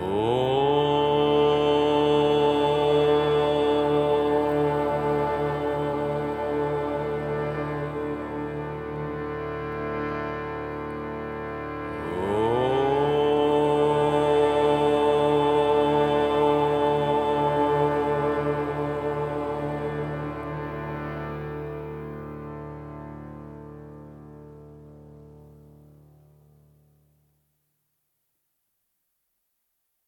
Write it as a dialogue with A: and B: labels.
A: Oh.